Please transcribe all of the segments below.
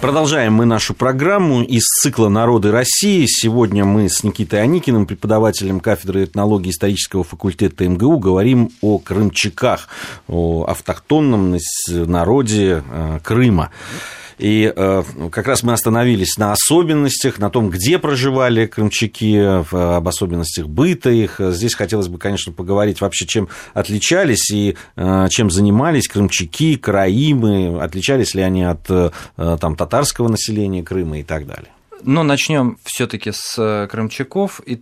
Продолжаем мы нашу программу из цикла «Народы России». Сегодня мы с Никитой Аникиным, преподавателем кафедры этнологии исторического факультета МГУ, говорим о крымчаках, о автохтонном народе э, Крыма. И э, как раз мы остановились на особенностях, на том, где проживали крымчаки, об особенностях быта их. Здесь хотелось бы, конечно, поговорить вообще, чем отличались и э, чем занимались крымчаки, караимы, отличались ли они от э, там, татарского населения Крыма и так далее. Ну, начнем все-таки с крымчаков. И,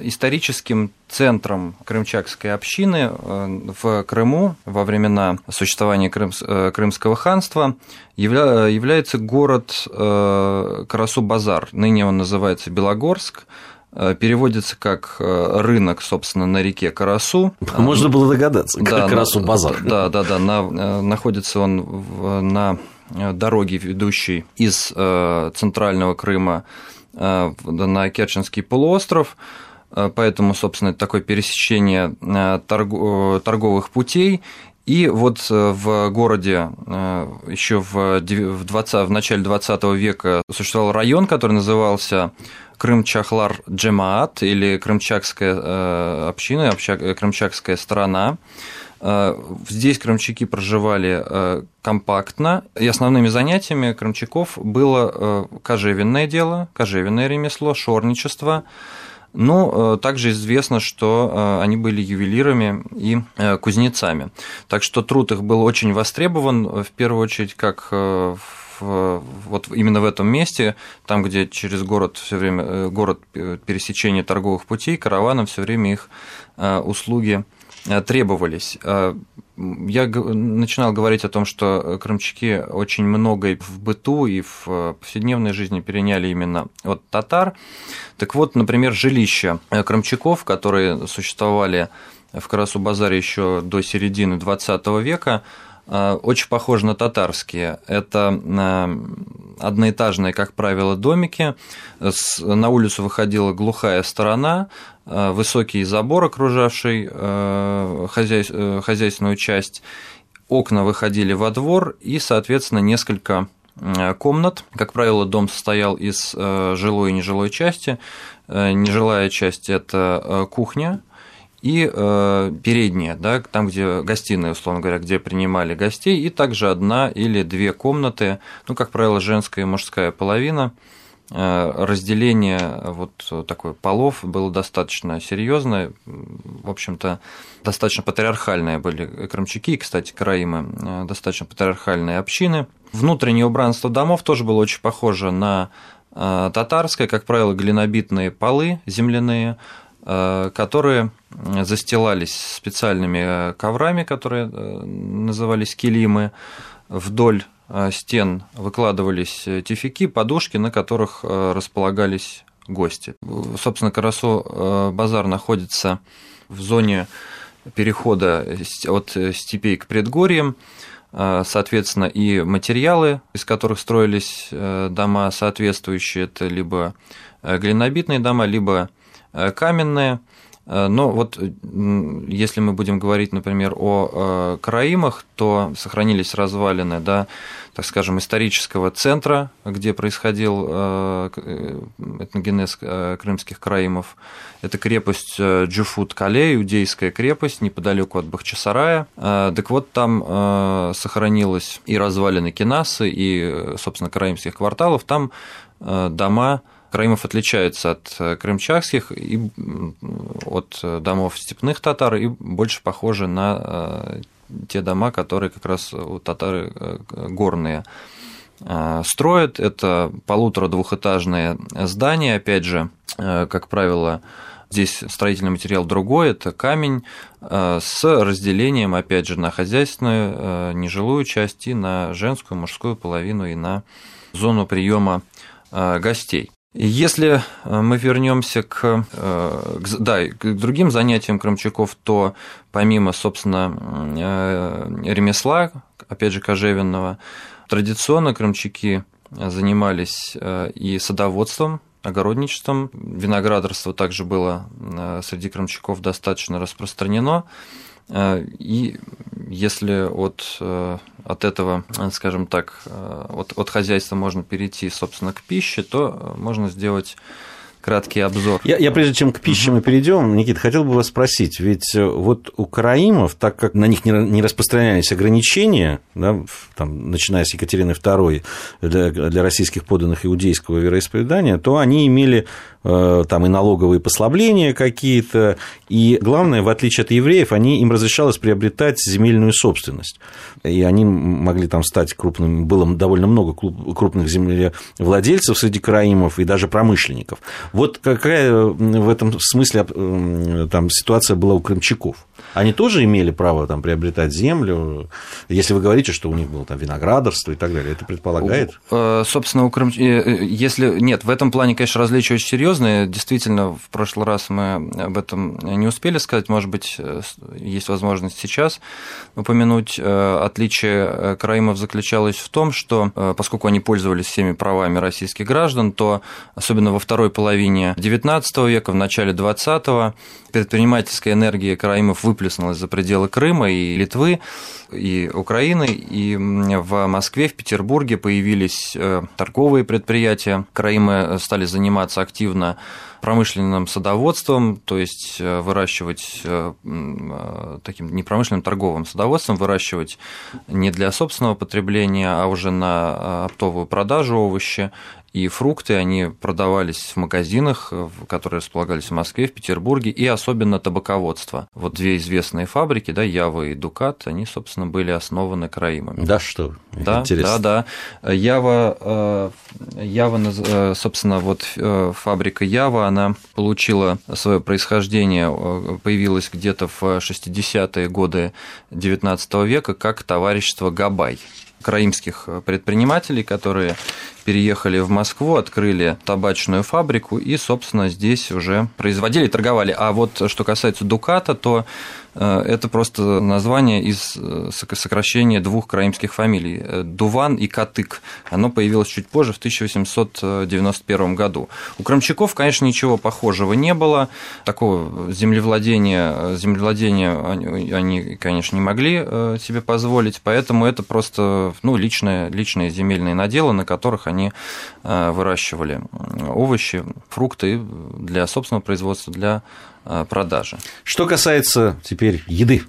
историческим центром крымчакской общины э, в Крыму во времена существования э, Крымского ханства является город э, Карасу-Базар. Ныне он называется Белогорск переводится как рынок, собственно, на реке Карасу. Можно было догадаться, как Карасу базар. Да, да, да. На, находится он на дороге, ведущей из центрального Крыма на Керченский полуостров. Э, поэтому, собственно, это такое пересечение э, торговых путей. И вот э, в городе еще в, 20, в начале 20 века существовал район, который назывался Крымчахлар Джемаат или Крымчакская община, Крымчакская страна. Здесь крымчаки проживали компактно, и основными занятиями крымчаков было кожевенное дело, кожевенное ремесло, шорничество – ну, э, также известно, что э, они были ювелирами и э, кузнецами. Так что труд их был очень востребован, в первую очередь, как в вот именно в этом месте, там, где через город все время город пересечения торговых путей, караваном все время их услуги требовались. Я начинал говорить о том, что крымчаки очень многое в быту и в повседневной жизни переняли именно от татар. Так вот, например, жилища крымчаков, которые существовали в Карасу-Базаре еще до середины XX века, очень похожи на татарские. Это одноэтажные, как правило, домики. На улицу выходила глухая сторона, Э, высокий забор, окружавший э, э, хозяйственную часть, окна выходили во двор и, соответственно, несколько комнат. Как правило, дом состоял из жилой и нежилой части. Нежилая часть – это кухня, и передняя, да, там, где гостиная, условно говоря, где принимали гостей, и также одна или две комнаты, ну, как правило, женская и мужская половина – Э, разделение вот такое полов было достаточно серьезное, в общем-то, достаточно патриархальные были крымчаки, и, кстати, караимы, э, достаточно патриархальные общины. Внутреннее убранство домов тоже было очень похоже на э, татарское, как правило, глинобитные полы земляные, которые застилались специальными коврами, которые назывались килимы, вдоль Э, стен выкладывались э, тифики, подушки, на которых э, располагались гости. Собственно, Карасо базар находится в зоне перехода от степей к предгорьям, соответственно, и материалы, из которых строились дома соответствующие, это либо глинобитные дома, либо каменные – Э, но вот если мы будем говорить, например, о э, караимах, то сохранились развалины, да, так скажем, исторического центра, где происходил э, этногенез крымских караимов. Это крепость Джуфут-Кале, иудейская крепость, неподалеку от Бахчисарая. Так вот, там сохранилось и развалины Кинасы, и, собственно, караимских кварталов. Там дома Краимов отличается от э, крымчакских и от домов степных татар и больше похожи на э, те дома, которые как раз у татары э, горные строят. Это полутора-двухэтажные здания, опять же, как правило, Здесь строительный материал другой, это камень с разделением, опять же, на хозяйственную, нежилую часть и на женскую, мужскую половину и на зону приема гостей. Если э, мы вернемся к, э, к, да, к другим занятиям крымчаков, то помимо, собственно, э, ремесла, опять же, кожевенного, традиционно крымчаки занимались и садоводством, огородничеством. Виноградарство также было среди крымчаков достаточно распространено. И если от, от этого, скажем так, от, от хозяйства можно перейти, собственно, к пище, то можно сделать краткий обзор. Я, я прежде чем к пище мы перейдем, Никита, хотел бы вас спросить, ведь э, вот у караимов, так как на них не распространялись ограничения, да, там, начиная с Екатерины II для, для российских подданных иудейского вероисповедания, то они имели Э, там и налоговые послабления какие-то, и главное, в отличие от евреев, они, им разрешалось приобретать земельную собственность, и они могли там стать крупным, было довольно много крупных землевладельцев среди караимов и даже промышленников. Вот какая в этом смысле э, там ситуация была у крымчаков? Они тоже имели право там приобретать землю, если вы говорите, что у них было там виноградарство и так далее, это предполагает? Э, собственно, у крым... если нет, в этом плане, конечно, различия очень серьезные, серьезные. Действительно, в прошлый раз мы об этом не успели сказать. Может быть, э, есть возможность сейчас упомянуть. Э, отличие э, Караимов заключалось в том, что поскольку они пользовались всеми правами российских граждан, то особенно во второй половине XIX века, в начале XX, предпринимательская энергия Караимов выплеснулась за пределы Крыма и Литвы, и Украины, и в Москве, в Петербурге появились торговые предприятия. Караимы стали заниматься активно активно промышленным садоводством, то есть э, выращивать э, э, таким непромышленным торговым садоводством, выращивать не для собственного потребления, а уже на оптовую продажу овощи и фрукты, они продавались в магазинах, которые располагались в Москве, в Петербурге, и особенно табаководство. Вот две известные фабрики, да, Ява и Дукат, они, собственно, были основаны Краимами. Да что? Да, Интересно. да, да. Ява, Ява, собственно, вот фабрика Ява, она получила свое происхождение, появилась где-то в 60-е годы XIX века как товарищество Габай краимских предпринимателей, которые переехали в Москву, открыли табачную фабрику и, собственно, здесь уже производили, торговали. А вот что касается Дуката, то э, это просто название из э, сокращения двух краимских фамилий – Дуван и Катык. Оно появилось чуть позже, в 1891 году. У крымчаков, конечно, ничего похожего не было. Такого землевладения, землевладения они, конечно, не могли э, себе позволить, поэтому это просто ну, личные, личные земельные наделы, на которых они они э, выращивали овощи, фрукты для собственного производства, для э, продажи. Что касается теперь еды,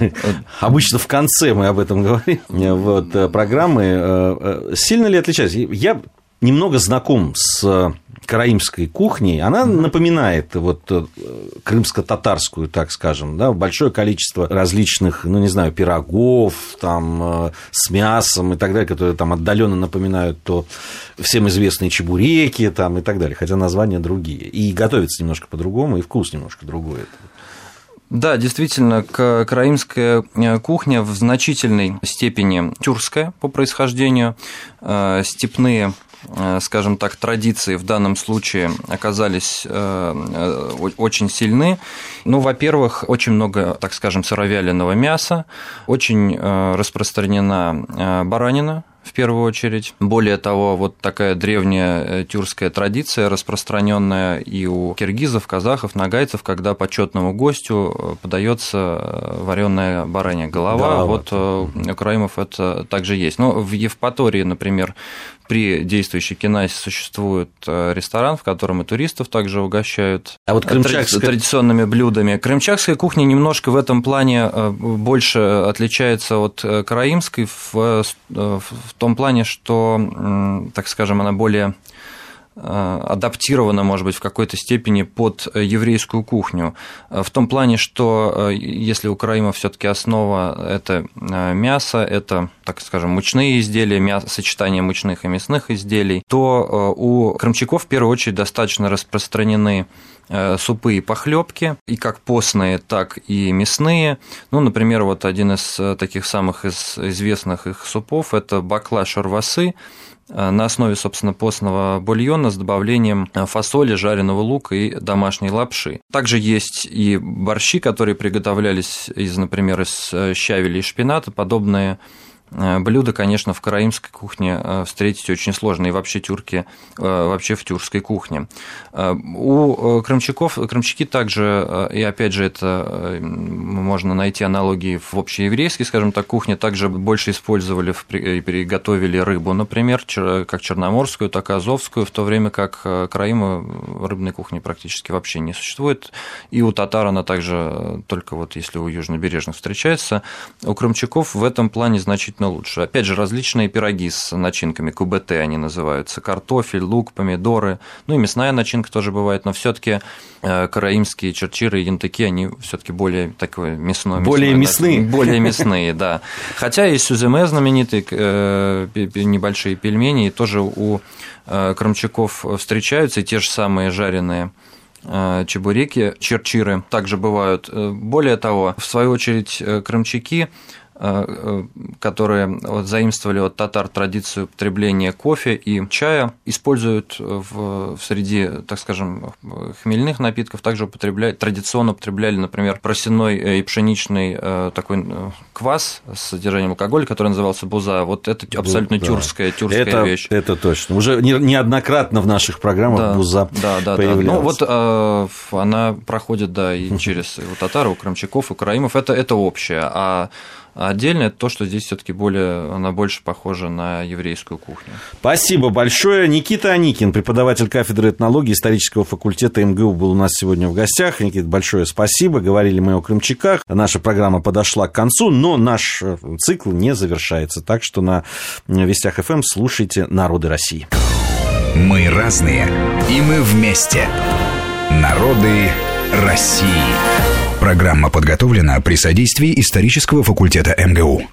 обычно в конце мы об этом говорим, вот, э, программы, сильно ли отличается? Я немного знаком с караимской кухней, она напоминает вот э, крымско-татарскую, так скажем, да, большое количество различных, ну, не знаю, пирогов, там, э, с мясом и так далее, которые там отдаленно напоминают то всем известные чебуреки там и так далее, хотя названия другие. И готовится немножко по-другому, и вкус немножко другой. Да, действительно, караимская э, кухня в значительной степени тюркская по происхождению. Степные Э, скажем так, традиции в данном случае оказались э, э, очень сильны. Ну, во-первых, очень много, так скажем, сыровяленого мяса, очень распространена баранина, в первую очередь. Более того, вот такая древняя тюркская традиция, распространенная и у киргизов, казахов, нагайцев, когда почетному гостю подается вареная баранья голова. Да, вот у краимов это также есть. Но в Евпатории, например, при действующей кинасе существует э, ресторан, в котором и туристов также угощают а вот крымчакская... традиционными блюдами. Крымчакская кухня немножко в этом плане э, больше отличается от э, караимской в, в том плане, что, так скажем, она более Э, адаптирована, может быть, в какой-то степени под еврейскую кухню. Э, в том плане, что э, если у Караима все таки основа – это мясо, это, так скажем, мучные изделия, мясо, сочетание мучных и мясных изделий, то у крымчаков в первую очередь достаточно распространены супы и похлебки, и как постные, так и мясные. Ну, например, вот один из таких самых известных их супов – это бакла шарвасы, Э, на основе, собственно, постного бульона с добавлением э, фасоли, жареного лука и домашней лапши. Также есть и борщи, которые приготовлялись из, например, из э, щавеля и шпината, подобные Э, блюда, конечно, в караимской кухне э, встретить очень сложно, и вообще тюрки, э, вообще в тюркской кухне. У крымчаков, крымчаки также, и опять же, это можно найти аналогии в общееврейской, скажем так, кухне, также больше использовали и приготовили рыбу, например, как черноморскую, так и азовскую, в то время как Караима рыбной кухни практически вообще не существует, и у татар она также только вот если у южнобережных встречается, у крымчаков в этом плане значительно значительно лучше. Опять же, различные пироги с начинками, КБТ они называются, картофель, лук, помидоры, ну и мясная начинка тоже бывает, но все таки э, караимские черчиры и янтыки, они все таки более такое мясное. Более мясные. Да, более мясные, да. Хотя есть сюземе знаменитые, э, небольшие пельмени, и тоже у э, крымчаков встречаются, и те же самые жареные чебуреки, черчиры также бывают. Более того, в свою очередь, крымчаки которые вот, заимствовали от татар традицию потребления кофе и чая, используют в, в среди, так скажем, хмельных напитков, также употребляют, традиционно употребляли, например, просяной и пшеничный такой квас с содержанием алкоголя, который назывался буза. Вот это абсолютно да. тюркская, тюркская это, вещь. Это точно. Уже неоднократно в наших программах да, буза да, да, появлялась. Да. Ну вот э, она проходит, да, и через у татар, у крымчаков, у караимов. Это, это общее. А а отдельно это то, что здесь все-таки более, она больше похожа на еврейскую кухню. Спасибо большое. Никита Аникин, преподаватель кафедры этнологии исторического факультета МГУ, был у нас сегодня в гостях. Никита, большое спасибо. Говорили мы о крымчаках. Наша программа подошла к концу, но наш э, цикл не завершается. Так что на Вестях ФМ слушайте «Народы России». Мы разные, и мы вместе. Народы России. Программа подготовлена при содействии исторического факультета МГУ.